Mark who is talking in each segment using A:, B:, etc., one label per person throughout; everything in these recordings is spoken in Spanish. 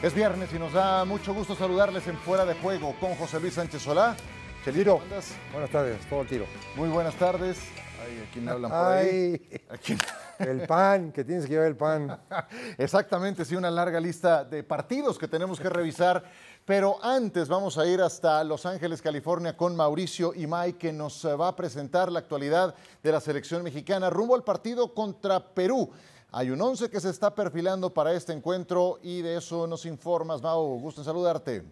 A: Es viernes y nos da mucho gusto saludarles en Fuera de Juego con José Luis Sánchez Solá. Chelito,
B: Buenas tardes, todo el tiro.
A: Muy buenas tardes. Ay, ¿a quién me hablan por ahí?
B: Ay,
A: ¿A quién?
B: el pan, que tienes que llevar el pan.
A: Exactamente, sí, una larga lista de partidos que tenemos que revisar. Pero antes vamos a ir hasta Los Ángeles, California, con Mauricio Imay, que nos va a presentar la actualidad de la selección mexicana rumbo al partido contra Perú. Hay un once que se está perfilando para este encuentro y de eso nos informas, Mau. Gusto en saludarte.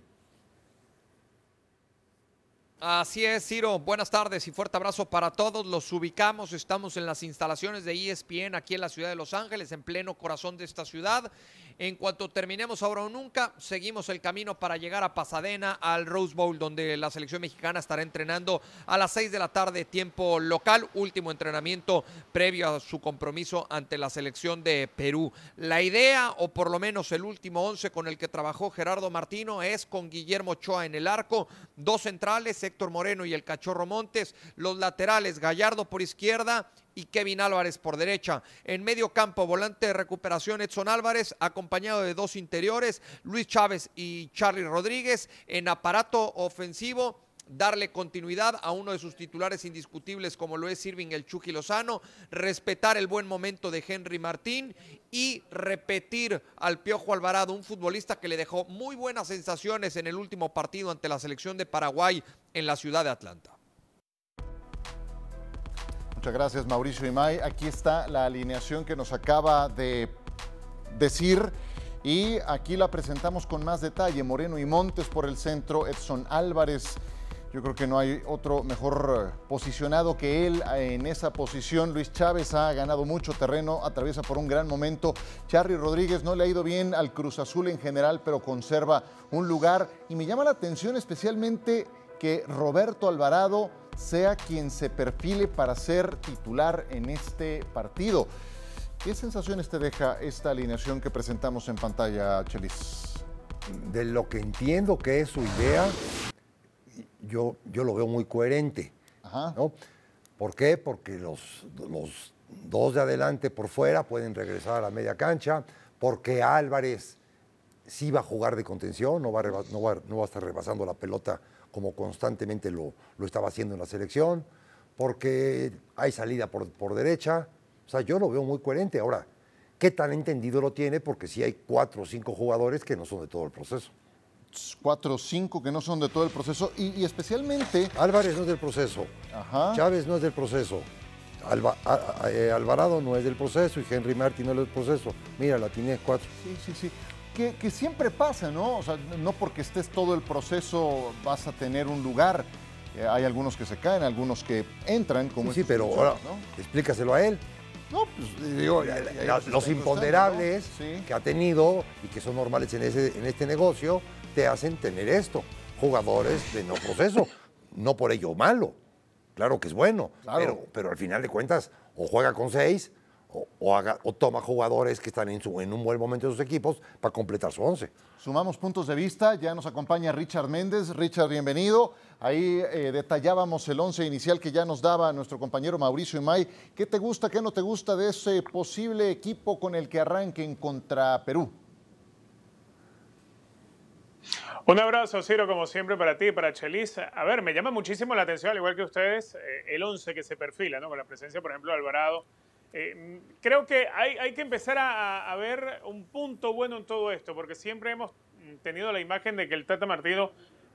C: Así es, Ciro. Buenas tardes y fuerte abrazo para todos. Los ubicamos. Estamos en las instalaciones de ESPN aquí en la ciudad de Los Ángeles, en pleno corazón de esta ciudad. En cuanto terminemos ahora o nunca, seguimos el camino para llegar a Pasadena, al Rose Bowl, donde la selección mexicana estará entrenando a las 6 de la tarde, tiempo local. Último entrenamiento previo a su compromiso ante la selección de Perú. La idea, o por lo menos el último 11 con el que trabajó Gerardo Martino, es con Guillermo Ochoa en el arco, dos centrales, Héctor Moreno y el Cachorro Montes, los laterales, Gallardo por izquierda y Kevin Álvarez por derecha. En medio campo, volante de recuperación Edson Álvarez, acompañado de dos interiores, Luis Chávez y Charlie Rodríguez. En aparato ofensivo, darle continuidad a uno de sus titulares indiscutibles como lo es Irving el Chucky Lozano, respetar el buen momento de Henry Martín y repetir al Piojo Alvarado, un futbolista que le dejó muy buenas sensaciones en el último partido ante la selección de Paraguay en la ciudad de Atlanta.
A: Muchas gracias, Mauricio Imay. Aquí está la alineación que nos acaba de decir y aquí la presentamos con más detalle. Moreno y Montes por el centro, Edson Álvarez. Yo creo que no hay otro mejor eh, posicionado que él eh, en esa posición. Luis Chávez ha ganado mucho terreno, atraviesa por un gran momento. Charly Rodríguez no le ha ido bien al Cruz Azul en general, pero conserva un lugar. Y me llama la atención especialmente que Roberto Alvarado sea quien se perfile para ser titular en este partido. ¿Qué sensaciones te deja esta alineación que presentamos en pantalla, Chelis?
B: De lo que entiendo que es su idea, yo, yo lo veo muy coherente.
A: Ajá.
B: ¿no? ¿Por qué? Porque los, los dos de adelante por fuera pueden regresar a la media cancha, porque Álvarez sí va a jugar de contención, no va a, no va, no va a estar rebasando la pelota como constantemente lo, lo estaba haciendo en la selección, porque hay salida por, por derecha. O sea, yo lo veo muy coherente. Ahora, ¿qué tan entendido lo tiene? Porque sí hay cuatro o cinco jugadores que no son de todo el proceso.
A: Cuatro o cinco que no son de todo el proceso y, y especialmente...
B: Álvarez no es del proceso.
A: Ajá.
B: Chávez no es del proceso. Alba- a- a- eh, Alvarado no es del proceso y Henry Martin no es del proceso. Mira, la tiene cuatro.
A: Sí, sí, sí. Que, que siempre pasa, ¿no? O sea, no porque estés todo el proceso vas a tener un lugar. Eh, hay algunos que se caen, algunos que entran como
B: Sí, sí, pero ahora explícaselo a él.
A: ¿no? Pues
B: Digo, la-
A: está
B: los
A: incrustando,
B: imponderables
A: ¿no? Sí.
B: que ha tenido y que son normales en, ese, en este negocio te hacen tener esto. Jugadores de no proceso. No por ello malo. Claro que es bueno.
A: Claro.
B: Pero, pero al final de cuentas, o juega con seis o, o haga- o toma jugadores que están en, su, en un buen momento de sus equipos para completar su once.
A: Sumamos puntos de vista, ya nos acompaña Richard Méndez. Richard, bienvenido. Ahí eh, detallábamos el once inicial que ya nos daba nuestro compañero Mauricio Imay. ¿Qué te gusta, qué no te gusta de ese posible equipo con el que arranquen contra Perú?
D: Un abrazo, Ciro, como siempre, para ti y para Chelis. A ver, me llama muchísimo la atención, al igual que ustedes, eh, el 11 que se perfila, ¿no? Con la presencia, por ejemplo, de Alvarado. Eh, creo que hay, que empezar a, ver un punto bueno en todo esto, porque siempre hemos tenido la imagen de que el Tata Martino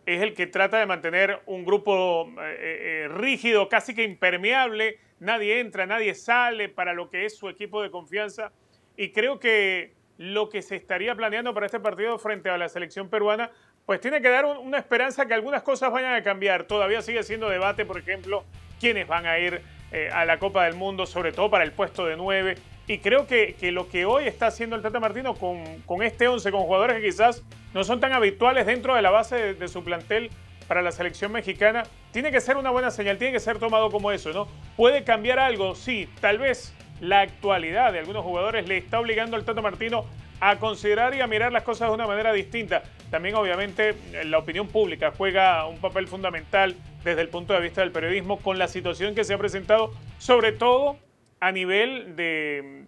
D: es el que trata de mantener un grupo eh, eh, rígido, casi que impermeable. Nadie entra, nadie sale para lo que es su equipo de confianza. Y creo que lo que se estaría planeando para este partido frente a la selección peruana, pues tiene que dar un- una esperanza que algunas cosas vayan a cambiar. Todavía sigue siendo debate, por ejemplo, quiénes van a ir eh, a la Copa del Mundo, sobre todo para el puesto de 9. Y creo que, que lo que hoy está haciendo el Tata Martino con, con este 11, con jugadores que quizás no son tan habituales dentro de la base de, de su plantel para la selección mexicana, tiene que ser una buena señal, tiene que ser tomado como eso, ¿no? ¿Puede cambiar algo? Sí, tal vez la actualidad de algunos jugadores le está obligando al Tata Martino a considerar y a mirar las cosas de una manera distinta. También, obviamente, la opinión pública juega un papel fundamental desde el punto de vista del periodismo con la situación que se ha presentado, sobre todo a nivel de,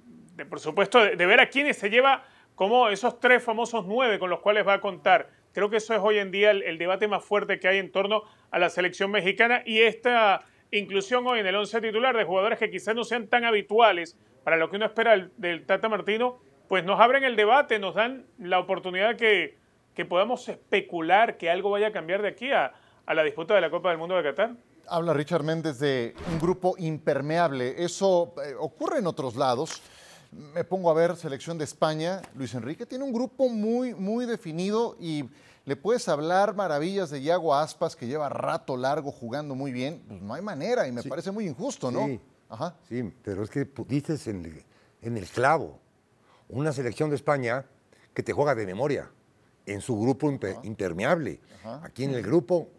D: por supuesto, de, ver a quiénes se lleva como esos tres famosos nueve con los cuales va a contar. Creo que eso es hoy en día el, debate más fuerte que hay en torno a la selección mexicana y esta inclusión hoy en el once titular de jugadores que quizás no sean tan habituales para lo que uno espera del, Tata Martino, pues nos abren el debate, nos dan la oportunidad que, que podamos especular que algo vaya a cambiar de aquí a, a la disputa de la Copa del Mundo de Qatar.
A: Habla Richard Méndez de un grupo impermeable. Eso eh, ocurre en otros lados. Me pongo a ver selección de España. Luis Enrique tiene un grupo muy, muy definido y le puedes hablar maravillas de Iago Aspas, que lleva rato largo jugando muy bien. Pues no hay manera y me parece muy injusto, ¿no?
B: Sí, Ajá. sí pero es que dices en en el clavo. Una selección de España que te juega de memoria en su grupo impermeable. Aquí en el grupo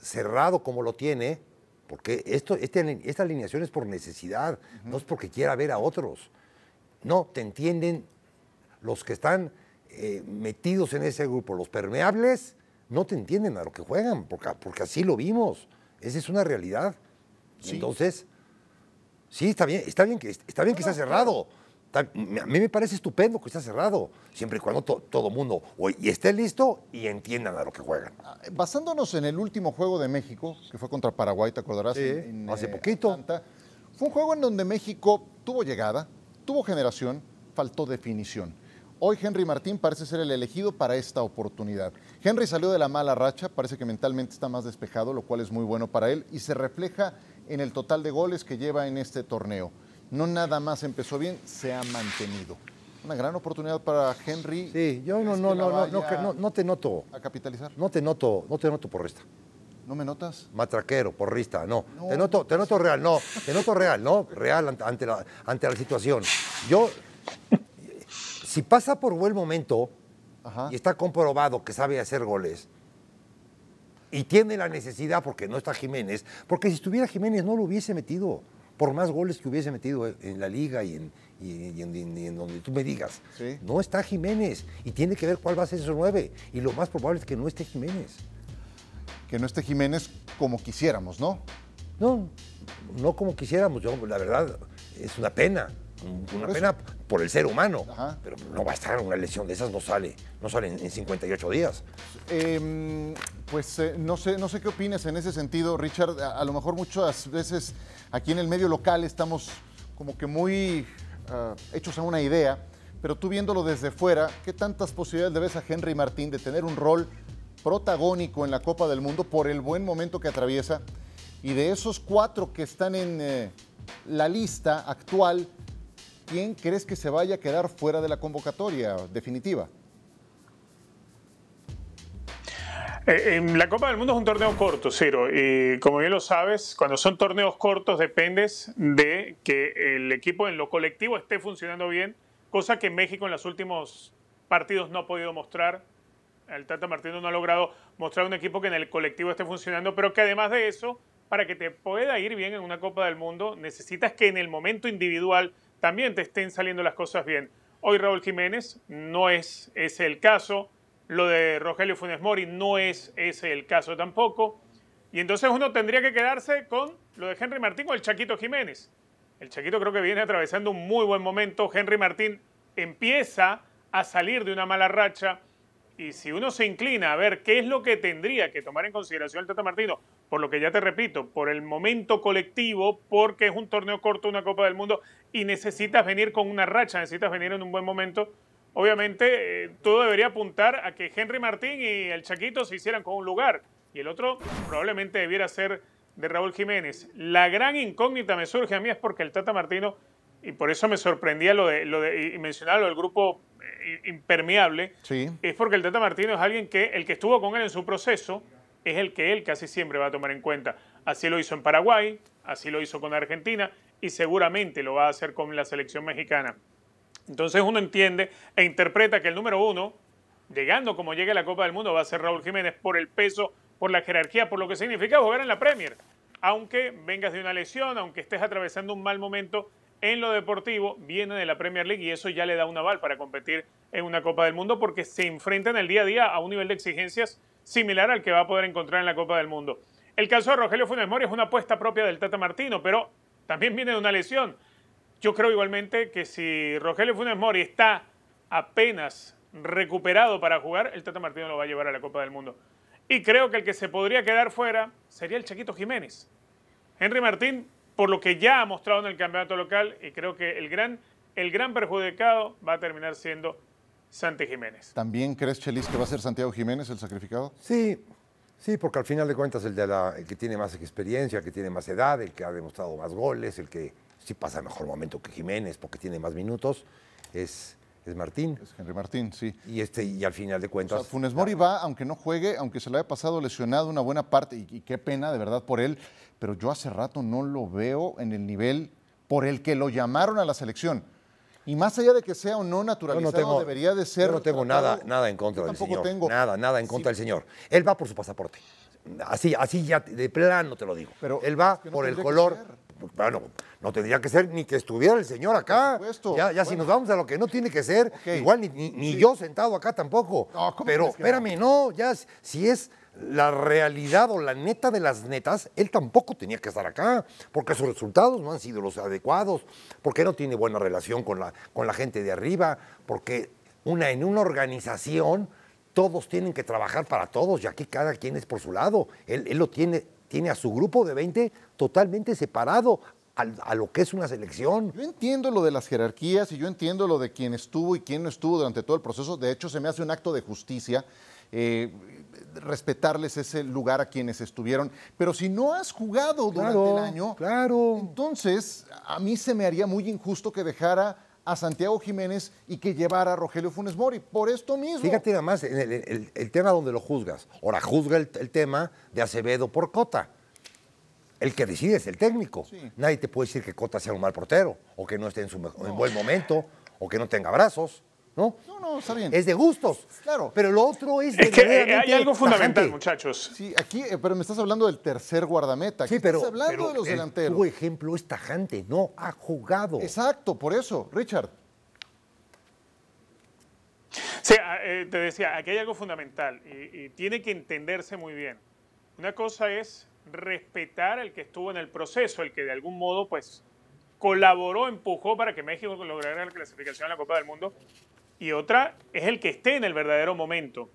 B: cerrado como lo tiene, porque esto, este, esta alineación es por necesidad, no es porque quiera ver a otros. No, te entienden los que están eh, metidos en ese grupo, los permeables, no te entienden a lo que juegan, porque, porque así lo vimos. Esa es una realidad. Entonces, sí, está bien, está bien que, está bien que está cerrado. A mí me parece estupendo que está cerrado, siempre y cuando todo mundo y esté listo y entiendan a lo que juegan. Ah,
A: basándonos en el último juego de México, que fue contra Paraguay, ¿te acordarás?
B: Sí, hace eh, poquito.
A: fue un juego en donde México tuvo llegada, tuvo generación, faltó definición. Hoy Henry Martín parece ser el elegido para esta oportunidad. Henry salió de la mala racha, parece que mentalmente está más despejado, lo cual es muy bueno para él y se refleja en el total de goles que lleva en este torneo no nada más empezó bien, se ha mantenido. Una gran oportunidad para Henry.
B: Sí, yo no, no, no, no, no, te noto.
A: A capitalizar.
B: No te noto, no te noto porrista.
A: ¿No me notas?
B: Matraquero, porrista, no. Te noto, te noto real, no. Te noto real, ¿no? Real ante la, ante la situación. Yo, si pasa por buen momento y está comprobado que sabe hacer goles, y tiene la necesidad porque no está Jiménez, porque si estuviera Jiménez no lo hubiese metido por más goles que hubiese metido en la liga y en, donde tú me digas. No está Jiménez y tiene que ver cuál va a ser esos nueve. Y lo más probable es que no esté Jiménez.
A: Que no esté Jiménez como quisiéramos, ¿no?
B: No, no como quisiéramos. Yo, la verdad, es una pena. Una pena por el ser humano. Pero no va a estar una lesión de esas, no sale. No sale en, 58 días.
A: Em, pues eh, no, sé, no sé qué opinas en ese sentido, Richard. A, lo mejor muchas veces aquí en el medio local estamos como que muy ah, hechos a una idea, pero tú viéndolo desde fuera, ¿qué tantas posibilidades le ves a Henry Martín de tener un rol protagónico en la Copa del Mundo por el buen momento que atraviesa? Y de esos cuatro que están en eh, la lista actual, ¿quién crees que se vaya a quedar fuera de la convocatoria definitiva?
D: Eh, la Copa del Mundo es un torneo corto, Ciro, y como bien lo sabes, cuando son torneos cortos dependes de que el equipo en lo colectivo esté funcionando bien, cosa que México en los últimos partidos no ha podido mostrar. El Tata Martino no ha logrado mostrar un equipo que en el colectivo esté funcionando, pero que además de eso, para que te pueda ir bien en una Copa del Mundo, necesitas que en el momento individual también te estén saliendo las cosas bien. Hoy Raúl Jiménez no es ese el caso. Lo de Rogelio Funes Mori no es ese el caso tampoco. Y entonces uno tendría que quedarse con lo de Henry Martín o el Chaquito Jiménez. El Chaquito creo que viene atravesando un muy buen momento. Henry Martín empieza a salir de una mala racha. Y si uno se inclina a ver qué es lo que tendría que tomar en consideración el Tata Martino por lo que ya te repito, por el momento colectivo, porque es un torneo corto, una Copa del Mundo, y necesitas venir con una racha, necesitas venir en un buen momento. Obviamente, eh, todo debería apuntar a que Henry Martín y el Chaquito se hicieran con un lugar, y el otro probablemente debiera ser de Raúl Jiménez. La gran incógnita me surge a mí es porque el Tata Martino, y por eso me sorprendía lo de, lo de y mencionar lo del grupo eh, impermeable, es porque el Tata Martino es alguien que, el que estuvo con él en su proceso, es el que él casi siempre va a tomar en cuenta. Así lo hizo en Paraguay, así lo hizo con Argentina y seguramente lo va a hacer con la selección mexicana. Entonces uno entiende e interpreta que el número uno, llegando como llegue a la Copa del Mundo, va a ser Raúl Jiménez por el peso, por la jerarquía, por lo que significa jugar en la Premier. Aunque vengas de una lesión, aunque estés atravesando un mal momento en lo deportivo, viene de la Premier League y eso ya le da un aval para competir en una Copa del Mundo porque se enfrenta en el día a día a un nivel de exigencias similar al que va a poder encontrar en la Copa del Mundo. El caso de Rogelio Funes Mori es una apuesta propia del Tata Martino, pero también viene de una lesión. Yo creo igualmente que si Rogelio Funes Mori está apenas recuperado para jugar, el Tata Martino lo va a llevar a la Copa del Mundo. Y creo que el que se podría quedar fuera sería el Chaquito Jiménez. Henry Martín, por lo que ya ha mostrado en el campeonato local, y creo que el gran, el gran perjudicado va a terminar siendo Santi Jiménez.
A: ¿También crees, Chelis, que va a ser Santiago Jiménez el sacrificado?
B: Sí, sí, porque al final de cuentas el, de la, el que tiene más experiencia, el que tiene más edad, el que ha demostrado más goles, el que sí pasa mejor momento que Jiménez porque tiene más minutos, es, es Martín.
A: Es Henry Martín, sí.
B: Y, este, y al final de
A: O
B: cuentas...
A: sea, Funes Mori va, aunque no juegue, aunque se le haya pasado lesionado una buena parte, y, y qué pena de verdad por él, pero yo hace rato no lo veo en el nivel por el que lo llamaron a la selección. Y más allá de que sea o no naturalizado,
B: no tengo,
A: debería de ser.
B: yo no tengo
A: tratado-
B: nada, nada en contra
A: Yo
B: del
A: tampoco
B: señor.
A: tengo.
B: Nada, nada en contra
A: Sí.
B: del señor. Él va por su pasaporte. Así, así ya de plano te lo digo.
A: Pero
B: Él va
A: es que no
B: por el color. Bueno, no tendría que ser ni que estuviera el señor acá.
A: Por supuesto.
B: Ya, ya si nos vamos a lo que no tiene que ser, igual ni, ni- ni yo sentado acá tampoco.
A: No, ¿cómo
B: Pero
A: que no?
B: espérame, no, ya si es la realidad o la neta de las netas, él tampoco tenía que estar acá, porque sus resultados no han sido los adecuados, porque no tiene buena relación con la, con la gente de arriba, porque una, en una organización todos tienen que trabajar para todos y aquí cada quien es por su lado. Él, él lo tiene, tiene a su grupo de 20 totalmente separado a lo que es una selección.
A: Yo entiendo lo de las jerarquías y yo entiendo lo de quién estuvo y quién no estuvo durante todo el proceso. De hecho, se me hace un acto de justicia eh, respetarles ese lugar a quienes estuvieron. Pero si no has jugado durante el año,
B: claro.
A: entonces a mí se me haría muy injusto que dejara a Santiago Jiménez y que llevara a Rogelio Funes Mori por esto mismo.
B: Fíjate nada más en el, el- el tema donde lo juzgas. Ahora juzga el, el tema de Acevedo por Cota. El que decide es el técnico.
A: Sí.
B: Nadie te puede decir que Cota sea un mal portero, o que no esté en su mejo- en buen momento, o que no tenga brazos. ¿no?
A: No, no, está bien.
B: Es de gustos.
A: Claro.
B: Pero lo otro es.
D: Es que eh, hay algo fundamental,
B: tajante.
D: muchachos.
A: Sí, aquí, eh, pero me estás hablando del tercer guardameta. Aquí
B: Sí, pero,
A: estás hablando
B: pero
A: de los
B: el-
A: delanteros.
B: Tu ejemplo es tajante, no ha jugado.
A: Exacto, por eso, Richard.
D: Sí, ah, eh, te decía, aquí hay algo fundamental y, y tiene que entenderse muy bien. Una cosa es respetar al que estuvo en el proceso, el que de algún modo pues colaboró, empujó para que México lograra la clasificación a la Copa del Mundo. Y otra es el que esté en el verdadero momento.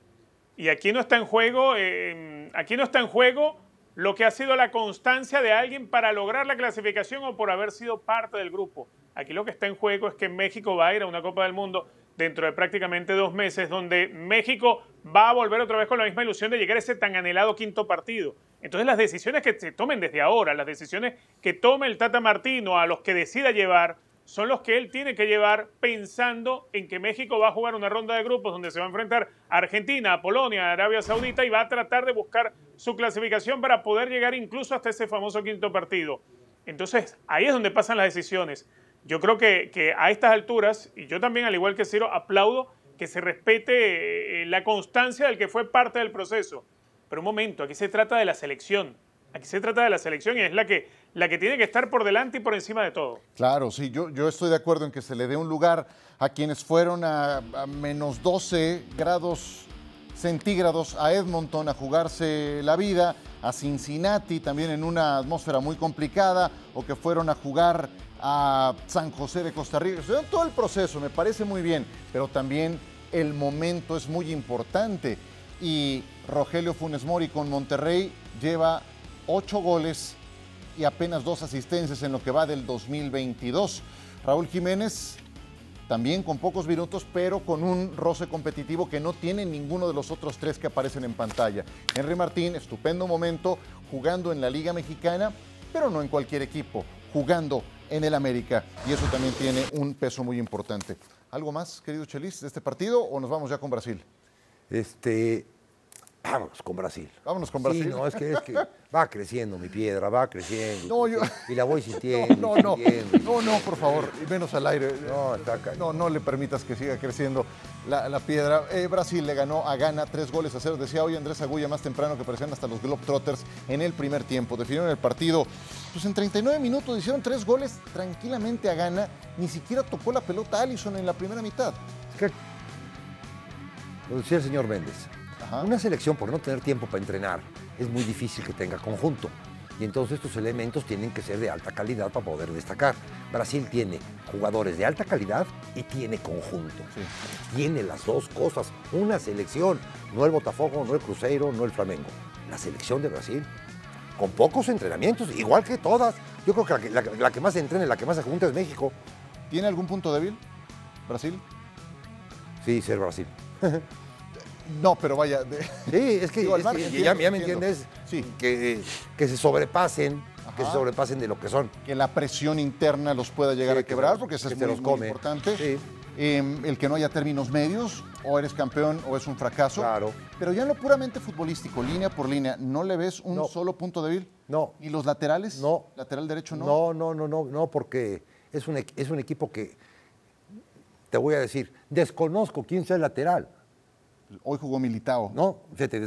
D: Y aquí no está en juego, eh, aquí no está en juego lo que ha sido la constancia de alguien para lograr la clasificación o por haber sido parte del grupo. Aquí lo que está en juego es que México va a ir a una Copa del Mundo dentro de prácticamente dos meses, donde México va a volver otra vez con la misma ilusión de llegar a ese tan anhelado quinto partido. Entonces las decisiones que se tomen desde ahora, las decisiones que tome el Tata Martino a los que decida llevar, son los que él tiene que llevar pensando en que México va a jugar una ronda de grupos donde se va a enfrentar a Argentina, a Polonia, a Arabia Saudita y va a tratar de buscar su clasificación para poder llegar incluso hasta ese famoso quinto partido. Entonces, ahí es donde pasan las decisiones. Yo creo que, que a estas alturas, y yo también, al igual que Ciro, aplaudo que se respete eh, la constancia del que fue parte del proceso. Pero un momento, aquí se trata de la selección. Aquí se trata de la selección y es la que, la que tiene que estar por delante y por encima de todo.
A: Claro, sí, yo, yo estoy de acuerdo en que se le dé un lugar a quienes fueron a, a menos 12 grados centígrados a Edmonton a jugarse la vida, a Cincinnati también en una atmósfera muy complicada, o que fueron a jugar a San José de Costa Rica. Todo el proceso me parece muy bien, pero también el momento es muy importante. Y Rogelio Funes Mori con Monterrey lleva ocho goles y apenas dos asistencias en lo que va del 2022. Raúl Jiménez también con pocos minutos, pero con un roce competitivo que no tiene ninguno de los otros tres que aparecen en pantalla. Henry Martín, estupendo momento jugando en la Liga Mexicana, pero no en cualquier equipo, jugando en el América. Y eso también tiene un peso muy importante. ¿Algo más, querido Chelis, de este partido o nos vamos ya con Brasil?
B: Este, vámonos con Brasil.
A: Vámonos con
B: Sí,
A: Brasil.
B: no, es que, es que va creciendo mi piedra, va creciendo.
A: No, yo-
B: Y la voy sintiendo.
A: No, no,
B: sintiendo,
A: no, no, por favor, menos al aire.
B: No, está
A: No, no le permitas que siga creciendo la, la piedra. Eh, Brasil le ganó a Ghana tres goles a cero. Decía hoy Andrés Agulla más temprano que parecían hasta los Globetrotters en el primer tiempo. Definieron el partido. Pues en 39 minutos hicieron tres goles tranquilamente a Ghana. Ni siquiera tocó la pelota Allison en la primera mitad.
B: Es que, lo decía el señor Méndez,
A: Ajá.
B: una selección por no tener tiempo para entrenar es muy difícil que tenga conjunto. Y entonces estos elementos tienen que ser de alta calidad para poder destacar. Brasil tiene jugadores de alta calidad y tiene conjunto. Tiene las dos cosas. Una selección, no el Botafogo, no el Cruzeiro, no el Flamengo. La selección de Brasil, con pocos entrenamientos, igual que todas. Yo creo que la, que- la- la que más se entrena, la que más se junta es México.
A: ¿Tiene algún punto débil Brasil?
B: Sí, ser Brasil.
A: No, pero vaya. de-
B: Sí, es que,
A: Digo,
B: es que
A: entiendo,
B: ya, ya me entiendes.
A: Sí.
B: Que, que se sobrepasen, que se sobrepasen de lo que son.
A: que la presión interna los pueda llegar
B: Sí,
A: a
B: que
A: quebrar, porque eso es muy,
B: los
A: muy
B: come.
A: importante.
B: Sí.
A: Eh, el que no haya términos medios, o eres campeón o es un fracaso.
B: Claro.
A: Pero ya en lo puramente futbolístico, línea por línea, ¿no le ves un
B: No.
A: solo punto débil?
B: No.
A: ¿Y los laterales?
B: No.
A: ¿Lateral derecho no?
B: No, no, no, no, no, porque es un, es un equipo que, te voy a decir, desconozco quién sea el lateral.
A: Hoy jugó Militao.
B: No, fíjate,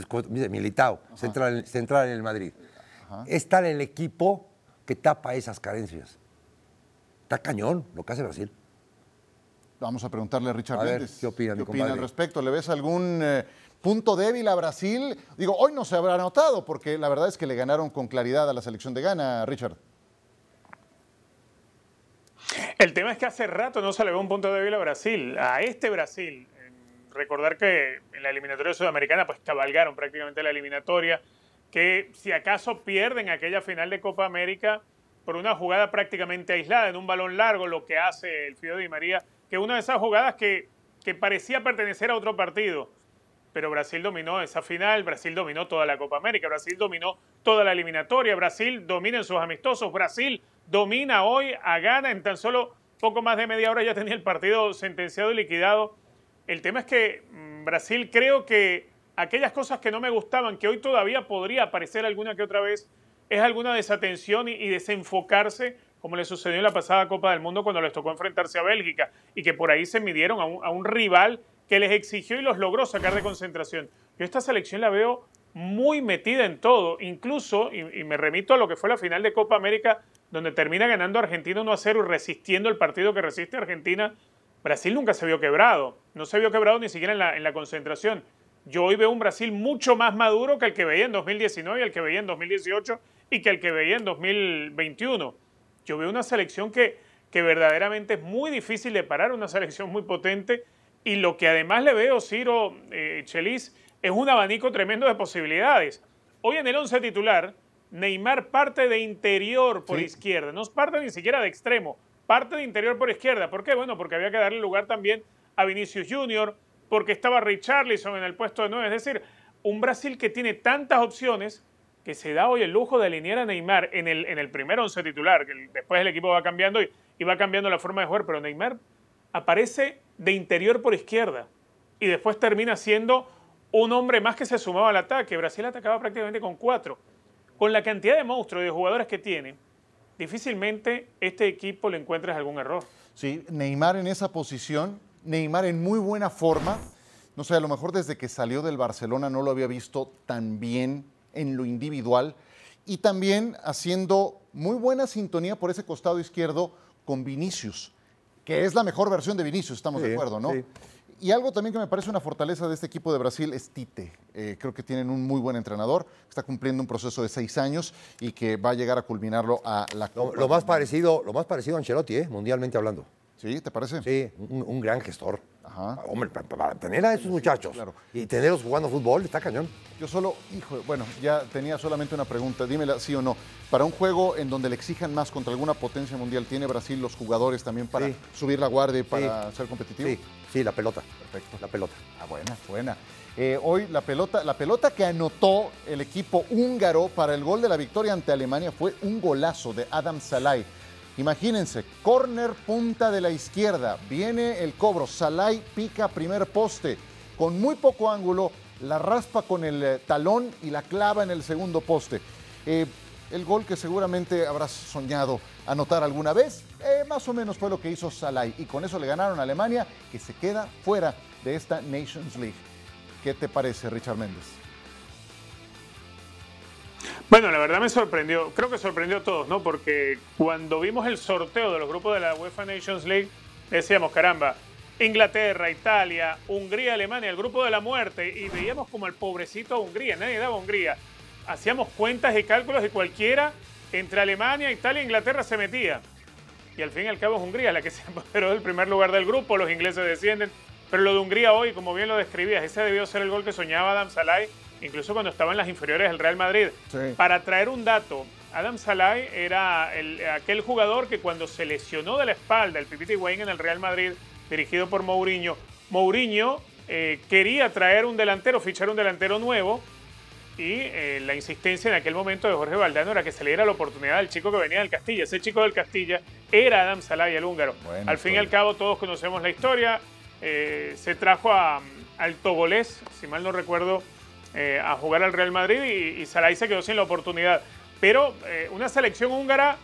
B: Militao, central, central en el Madrid. Es tal el equipo que tapa esas carencias. Está cañón lo que hace Brasil.
A: Vamos a preguntarle a Richard
B: A ver,
A: Méndez.
B: ¿qué opina, mi
A: al respecto? ¿Le ves algún eh, punto débil a Brasil? Digo, hoy no se habrá notado, porque la verdad es que le ganaron con claridad a la selección de Ghana, Richard.
D: El tema es que hace rato no se le ve un punto débil a Brasil, a este Brasil. Recordar que en la eliminatoria sudamericana pues cabalgaron prácticamente la eliminatoria, que si acaso pierden aquella final de Copa América por una jugada prácticamente aislada, en un balón largo, lo que hace el Fido Di María, que una de esas jugadas que, que parecía pertenecer a otro partido. Pero Brasil dominó esa final, Brasil dominó toda la Copa América, Brasil dominó toda la eliminatoria, Brasil domina en sus amistosos, Brasil domina hoy a Ghana en tan solo poco más de media hora ya tenía el partido sentenciado y liquidado. El tema es que mm, Brasil creo que aquellas cosas que no me gustaban, que hoy todavía podría aparecer alguna que otra vez, es alguna desatención y, desenfocarse, como le sucedió en la pasada Copa del Mundo cuando les tocó enfrentarse a Bélgica, y que por ahí se midieron a un, rival que les exigió y los logró sacar de concentración. Yo esta selección la veo muy metida en todo, incluso, y, y me remito a lo que fue la final de Copa América, donde termina ganando Argentina 1 a 0 y resistiendo el partido que resiste Argentina. Brasil nunca se vio quebrado, no se vio quebrado ni siquiera en la, en la concentración. Yo hoy veo un Brasil mucho más maduro que el que veía en 2019 y el que veía en 2018 y que el que veía en 2021. Yo veo una selección que, que verdaderamente es muy difícil de parar, una selección muy potente y lo que además le veo, Ciro eh, Chelis, es un abanico tremendo de posibilidades. Hoy en el 11 titular, Neymar parte de interior por
B: Sí.
D: izquierda, no parte ni siquiera de extremo, parte de interior por izquierda. ¿Por qué? Bueno, porque había que darle lugar también a Vinicius Junior, porque estaba Richarlison en el puesto de 9. Es decir, un Brasil que tiene tantas opciones que se da hoy el lujo de alinear a Neymar en el, en el primer 11 titular, que después el equipo va cambiando y, y va cambiando la forma de jugar, pero Neymar aparece de interior por izquierda y después termina siendo un hombre más que se sumaba al ataque. Brasil atacaba prácticamente con cuatro. Con la cantidad de monstruos y de jugadores que tiene, difícilmente este equipo le encuentres algún error.
A: Sí, Neymar en esa posición, Neymar en muy buena forma. No sé, a lo mejor desde que salió del Barcelona no lo había visto tan bien en lo individual y también haciendo muy buena sintonía por ese costado izquierdo con Vinicius, que es la mejor versión de Vinicius, estamos de acuerdo, ¿no?
B: sí.
A: Y algo también que me parece una fortaleza de este equipo de Brasil es Tite. Eh, creo que tienen un muy buen entrenador, está cumpliendo un proceso de seis años y que va a llegar a culminarlo a la
B: Lo,
A: Copa
B: lo más parecido, lo más parecido a Ancelotti, ¿eh? mundialmente hablando.
A: ¿Sí? ¿Te parece?
B: Sí, un, un gran gestor.
A: Ajá.
B: Hombre, pa- pa- para, tener a esos muchachos
A: claro.
B: y tenerlos jugando fútbol, está cañón.
A: Yo solo, hijo, bueno, ya tenía solamente una pregunta, dímela sí o no. Para un juego en donde le exijan más contra alguna potencia mundial, ¿tiene Brasil los jugadores también para
B: Sí.
A: subir la guardia y para ser competitivo?
B: Sí, sí, la pelota.
A: Perfecto.
B: La pelota.
A: Ah, buena, buena. Eh, hoy la pelota, la pelota que anotó el equipo húngaro para el gol de la victoria ante Alemania fue un golazo de Adam Salai. Imagínense, corner punta de la izquierda, viene el cobro, Salai pica primer poste, con muy poco ángulo, la raspa con el eh, talón y la clava en el segundo poste. Eh, el gol que seguramente habrás soñado anotar alguna vez, eh, más o menos fue lo que hizo Salai. Y con eso le ganaron a Alemania, que se queda fuera de esta Nations League. ¿Qué te parece, Richard Méndez?
D: Bueno, la verdad me sorprendió, creo que sorprendió a todos, ¿no? Porque cuando vimos el sorteo de los grupos de la UEFA Nations League, decíamos, caramba, Inglaterra, Italia, Hungría, Alemania, el grupo de la muerte, y veíamos como el pobrecito Hungría, nadie daba a Hungría. hacíamos cuentas y cálculos y cualquiera entre Alemania, Italia e Inglaterra se metía. Y al fin y al cabo es Hungría la que se apoderó del primer lugar del grupo, los ingleses descienden. Pero lo de Hungría hoy, como bien lo describías, ese debió ser el gol que soñaba Adam Salai, incluso cuando estaba en las inferiores del Real Madrid. Para traer un dato, Adam Salai era aquel jugador que cuando se lesionó de la espalda el Pipiti Wayne en el Real Madrid, dirigido por Mourinho, Mourinho eh, quería traer un delantero, fichar un delantero nuevo, y eh, la insistencia en aquel momento de Jorge Valdano era que se le diera la oportunidad al chico que venía del Castilla. Ese chico del Castilla era Adam Salai, el húngaro. al fin y al cabo todos conocemos la historia. Eh, se trajo a, al Togolés, si mal no recuerdo, a jugar al Real Madrid y, y Salai se quedó sin la oportunidad. Pero una selección húngara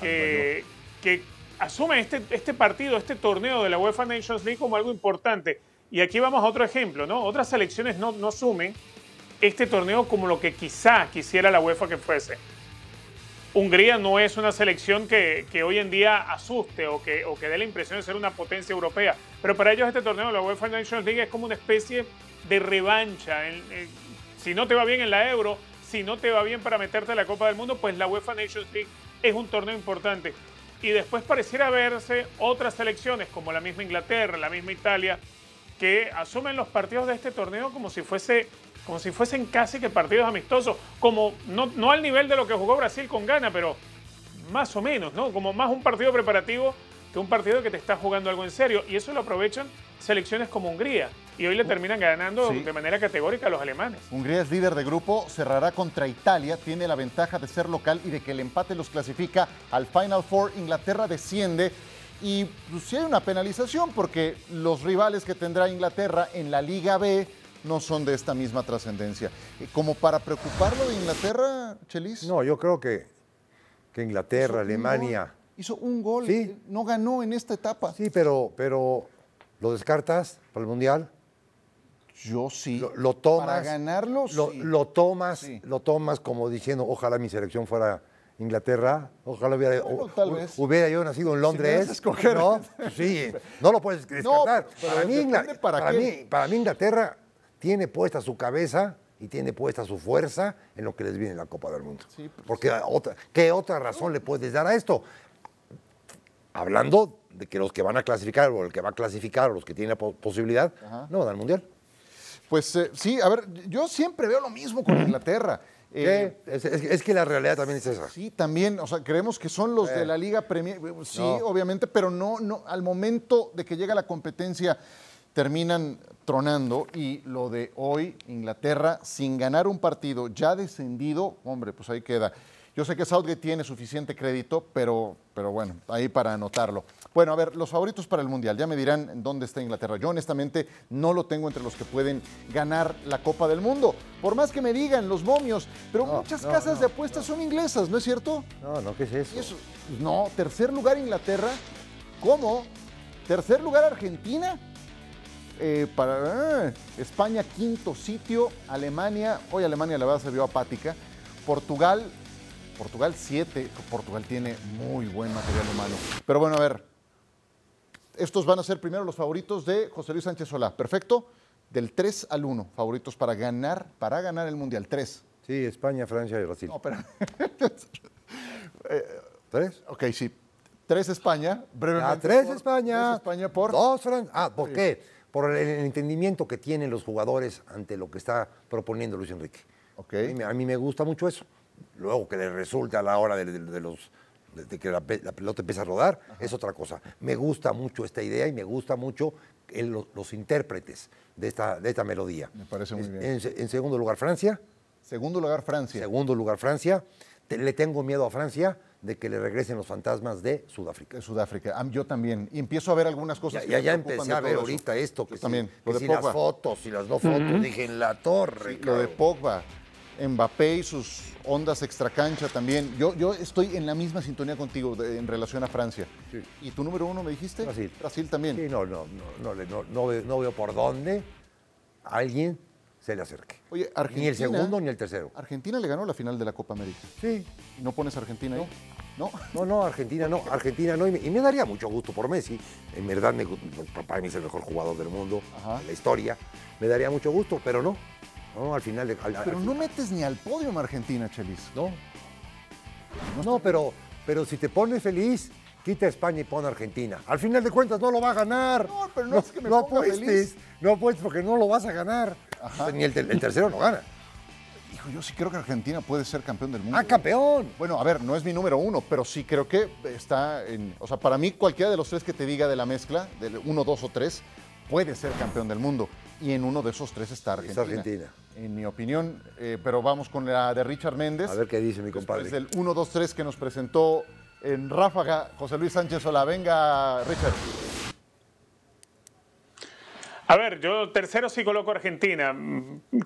D: que, que asume este, este partido, este torneo de la UEFA Nations League como algo importante. Y aquí vamos a otro ejemplo, ¿no? Otras selecciones no, no asumen este torneo como lo que quizá quisiera la UEFA que fuese. Hungría no es una selección que, que hoy en día asuste o que, o que dé la impresión de ser una potencia europea, pero para ellos este torneo, la UEFA Nations League, es como una especie de revancha. si no te va bien en la Euro, si no te va bien para meterte en la Copa del Mundo, pues la UEFA Nations League es un torneo importante y después pareciera verse otras selecciones como la misma Inglaterra, la misma Italia, que asumen los partidos de este torneo como si fuese como si fuesen casi que partidos amistosos, como no, no al nivel de lo que jugó Brasil con Ghana, pero más o menos, ¿no? Como más un partido preparativo un partido que te está jugando algo en serio. Y eso lo aprovechan selecciones como Hungría. Y hoy le terminan ganando de manera categórica a los alemanes.
A: Hungría es líder de grupo, cerrará contra Italia, tiene la ventaja de ser local y de que el empate los clasifica al Final Four. Inglaterra desciende. Y pues, sí hay una penalización porque los rivales que tendrá Inglaterra en la Liga B no son de esta misma trascendencia. Eh, ¿Como para preocuparlo de Inglaterra, Chelis?
B: No, yo creo que, que Inglaterra, Alemania
A: hizo un gol, ¿Sí? no ganó en esta etapa.
B: Sí, pero, pero ¿lo descartas para el Mundial?
A: Yo sí.
B: Lo, tomas.
A: Para ganarlo,
B: lo,
A: sí.
B: lo tomas, lo tomas como diciendo, ojalá mi selección fuera Inglaterra, ojalá hubiera,
A: tal vez.
B: hubiera yo nacido en Londres.
A: escoger.
B: No, sí, no lo puedes descartar. para, mí, para, mí, para mí Inglaterra tiene puesta su cabeza y tiene puesta su fuerza en lo que les viene la Copa del Mundo. Sí, pues, Porque otra, ¿qué otra razón le puedes dar a esto? Hablando de que los que van a clasificar o el que va a clasificar o los que tienen la posibilidad no van al Mundial.
A: Pues eh, sí, a ver, yo siempre veo lo mismo con Inglaterra.
B: Eh, es, que la realidad también es esa.
A: Sí, también, o sea, creemos que son los de la Liga Premier, sí, obviamente, pero no, no, al momento de que llega la competencia terminan tronando y lo de hoy, Inglaterra, sin ganar un partido ya descendido, hombre, pues ahí queda. Yo sé que Southgate tiene suficiente crédito, pero, pero bueno, ahí para anotarlo. Bueno, a ver, los favoritos para el Mundial. Ya me dirán dónde está Inglaterra. Yo honestamente no lo tengo entre los que pueden ganar la Copa del Mundo. Por más que me digan los momios, pero muchas casas de apuestas son inglesas, ¿no es cierto?
B: No, no, ¿qué es eso? eso?
A: No, tercer lugar Inglaterra. ¿Cómo? Tercer lugar Argentina. Eh, para ah, España quinto sitio, Alemania, hoy Alemania la verdad se vio apática, Portugal Portugal 7. Portugal tiene muy buen material humano. Pero bueno, a ver. Estos van a ser primero los favoritos de José Luis Sánchez Solá. Perfecto. Del 3 al 1. Favoritos para ganar, para ganar el Mundial. 3.
B: Sí, España, Francia y Brasil.
A: No, espera.
B: ¿Tres?
A: Ok, sí. Tres España, brevemente.
B: Ah, tres España.
A: Tres España por.
B: Dos Francia. Ah, ¿por qué? Por el entendimiento que tienen los jugadores ante lo que está proponiendo Luis Enrique.
A: Okay.
B: a mí me gusta mucho eso luego que le resulta a la hora de, los de que la, pelota empieza a rodar, es otra cosa. Me gusta mucho esta idea y me gusta mucho los, intérpretes de esta, de esta melodía.
A: Me parece muy bien.
B: En, segundo lugar, Francia.
A: Segundo lugar, Francia.
B: Segundo lugar, Francia. le tengo miedo a Francia de que le regresen los fantasmas de Sudáfrica.
A: De Sudáfrica. Yo también. Y empiezo a ver algunas cosas.
B: Ya, ya, empecé a ver ahorita esto. Que
A: también.
B: que si las fotos y las no fotos. Dije, en la torre.
A: lo de Pogba. Mbappé y sus ondas extracancha también. Yo, yo estoy en la misma sintonía contigo en relación a Francia. ¿Y tu número uno me dijiste?
B: Brasil.
A: Brasil también.
B: Sí, no, no, no, no, no, veo, por dónde alguien se le acerque.
A: Oye, Argentina.
B: Ni el segundo ni el tercero.
A: Argentina le ganó la final de la Copa América.
B: Sí.
A: ¿Y no pones Argentina ahí?
B: No. No, no, Argentina no, Argentina no. Y me, daría mucho gusto por Messi. En verdad, me, papá es el mejor jugador del mundo, en la historia. Me daría mucho gusto, pero no. ¿No? Al final. de- al- al-
A: Pero no metes ni al podio a Argentina, Chelis.
B: No. No, pero, pero si te pones feliz, quita a España y pon a Argentina. Al final de cuentas no lo va a ganar.
A: No, pero no es que me
B: no
A: ponga
B: apuestes,
A: feliz.
B: no apuestes porque no lo vas a ganar. Ni el, el tercero no gana.
A: Hijo, yo sí creo que Argentina puede ser campeón del mundo.
B: ¡Ah, campeón!
A: Bueno, a ver, no es mi número uno, pero sí creo que está en. O sea, para mí, cualquiera de los tres que te diga de la mezcla, del uno, dos o tres, puede ser campeón del mundo. Y en uno de esos tres está Argentina.
B: Está Argentina.
A: En mi opinión, eh, pero vamos con la de Richard Méndez.
B: A ver qué dice mi compadre.
A: Es del 1, 2, 3 que nos presentó en Ráfaga José Luis Sánchez Solá. Venga, Richard.
D: A ver, yo tercero sí coloco Argentina.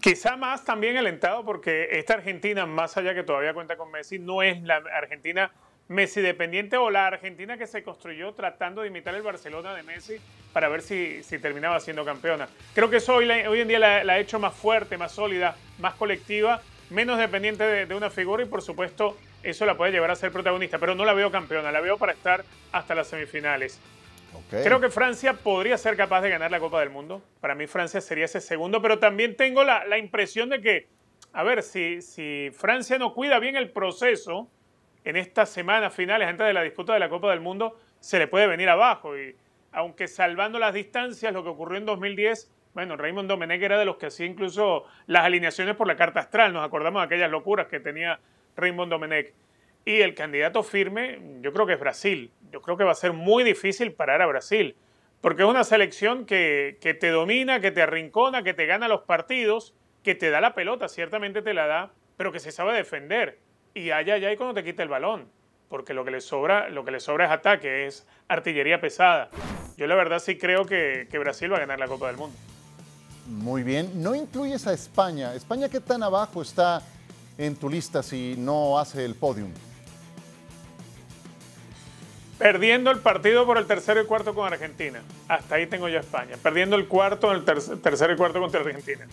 D: Quizá más también alentado porque esta Argentina, más allá que todavía cuenta con Messi, no es la Argentina Messi dependiente o la Argentina que se construyó tratando de imitar el Barcelona de Messi para ver si, si terminaba siendo campeona. Creo que eso hoy, hoy en día la, la ha hecho más fuerte, más sólida, más colectiva, menos dependiente de, de una figura y por supuesto eso la puede llevar a ser protagonista, pero no la veo campeona, la veo para estar hasta las semifinales. Creo que Francia podría ser capaz de ganar la Copa del Mundo. Para mí Francia sería ese segundo, pero también tengo la, la impresión de que, a ver, si, si Francia no cuida bien el proceso en estas semanas finales antes de la disputa de la Copa del Mundo, se le puede venir abajo. Y aunque salvando las distancias, lo que ocurrió en 2010, bueno, Raymond Domenech era de los que hacía incluso las alineaciones por la carta astral. Nos acordamos de aquellas locuras que tenía Raymond Domenech. Y el candidato firme, yo creo que es Brasil. Yo creo que va a ser muy difícil parar a Brasil, porque es una selección que, que te domina, que te arrincona, que te gana los partidos, que te da la pelota, ciertamente te la da, pero que se sabe defender. Y allá, allá y cuando te quita el balón, porque lo que le sobra, lo que le sobra es ataque, es artillería pesada. Yo la verdad sí creo que, que Brasil va a ganar la Copa del Mundo.
A: Muy bien. No incluyes a España. ¿España qué tan abajo está en tu lista si no hace el podium?
D: Perdiendo el partido por el tercero y cuarto con Argentina. Hasta ahí tengo yo a España. Perdiendo el cuarto en el ter- tercero y cuarto contra Argentina.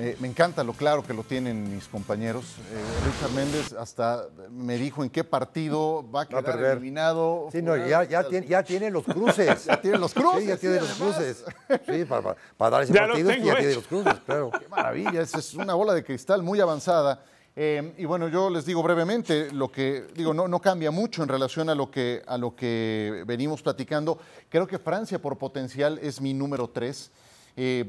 A: Eh, me encanta lo claro que lo tienen mis compañeros. Eh, Richard Méndez hasta me dijo en qué partido va a
B: Va a
A: quedar
B: perder.
A: eliminado.
B: Sí, no, ya, ya, tiene, ya tiene los cruces.
A: Ya tiene los cruces,
B: Sí, ya tiene
A: sí,
B: los
A: además.
B: cruces. Sí, para, para- para dar ese
D: Ya
B: partido
D: tengo
B: ya tiene los cruces, claro.
A: Qué maravilla, es, es una bola de cristal muy avanzada. Eh, y bueno, yo les digo brevemente, lo que digo, no, no cambia mucho en relación a lo, que, a lo que venimos platicando. Creo que Francia por potencial es mi número tres. Eh,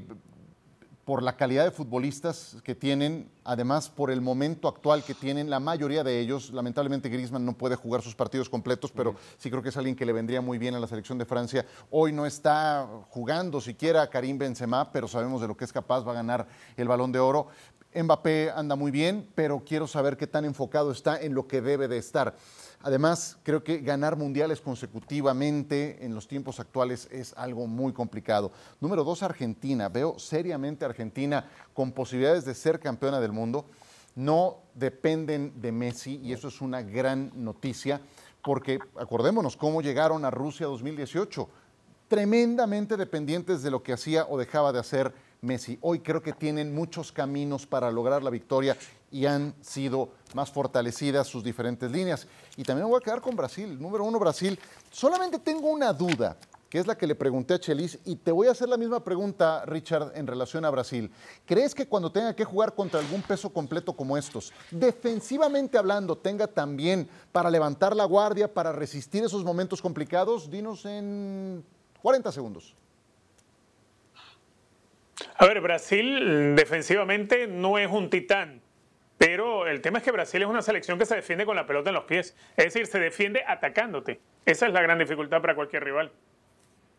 A: por la calidad de futbolistas que tienen, además por el momento actual que tienen la mayoría de ellos. Lamentablemente Griezmann no puede jugar sus partidos completos, pero sí creo que es alguien que le vendría muy bien a la selección de Francia. Hoy no está jugando siquiera Karim Benzema, pero sabemos de lo que es capaz, va a ganar el Balón de Oro. Mbappé anda muy bien, pero quiero saber qué tan enfocado está en lo que debe de estar. Además, creo que ganar mundiales consecutivamente en los tiempos actuales es algo muy complicado. Número dos, Argentina. Veo seriamente a Argentina con posibilidades de ser campeona del mundo. No dependen de Messi y eso es una gran noticia porque acordémonos cómo llegaron a Rusia 2018 tremendamente dependientes de lo que hacía o dejaba de hacer Messi. Hoy creo que tienen muchos caminos para lograr la victoria y han sido más fortalecidas sus diferentes líneas. Y también voy a quedar con Brasil. Número uno, Brasil. Solamente tengo una duda, que es la que le pregunté a Chelis, y te voy a hacer la misma pregunta, Richard, en relación a Brasil. ¿Crees que cuando tenga que jugar contra algún peso completo como estos, defensivamente hablando, tenga también para levantar la guardia, para resistir esos momentos complicados? Dinos en 40 segundos.
D: A ver, Brasil mm, defensivamente no es un titán, pero el tema es que Brasil es una selección que se defiende con la pelota en los pies, es decir, se defiende atacándote. Esa es la gran dificultad para cualquier rival.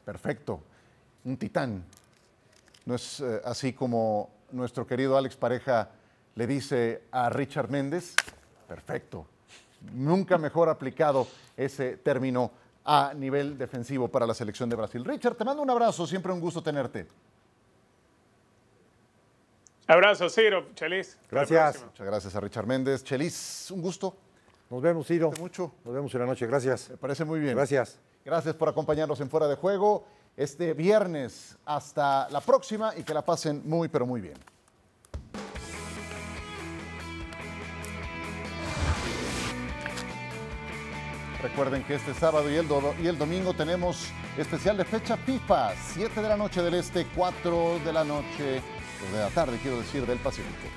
A: Perfecto. Un titán. No es eh, así como nuestro querido Alex Pareja le dice a Richard Méndez. Perfecto. Nunca mejor aplicado ese término a nivel defensivo para la selección de Brasil. Richard, te mando un abrazo. Siempre un gusto tenerte.
D: Abrazo, Ciro, Chelis.
B: Gracias.
A: Muchas gracias a Richard Méndez. Chelis, un gusto.
B: Nos vemos, Ciro.
A: Mucho.
B: Nos vemos en la noche. Gracias.
A: Me parece muy bien.
B: Gracias.
A: Gracias por acompañarnos en Fuera de Juego este viernes. Hasta la próxima y que la pasen muy, pero muy bien. Recuerden que este sábado y el, do- y el domingo tenemos especial de fecha FIFA, 7 de la noche del este, 4 de la noche de la tarde, quiero decir, del Pacífico.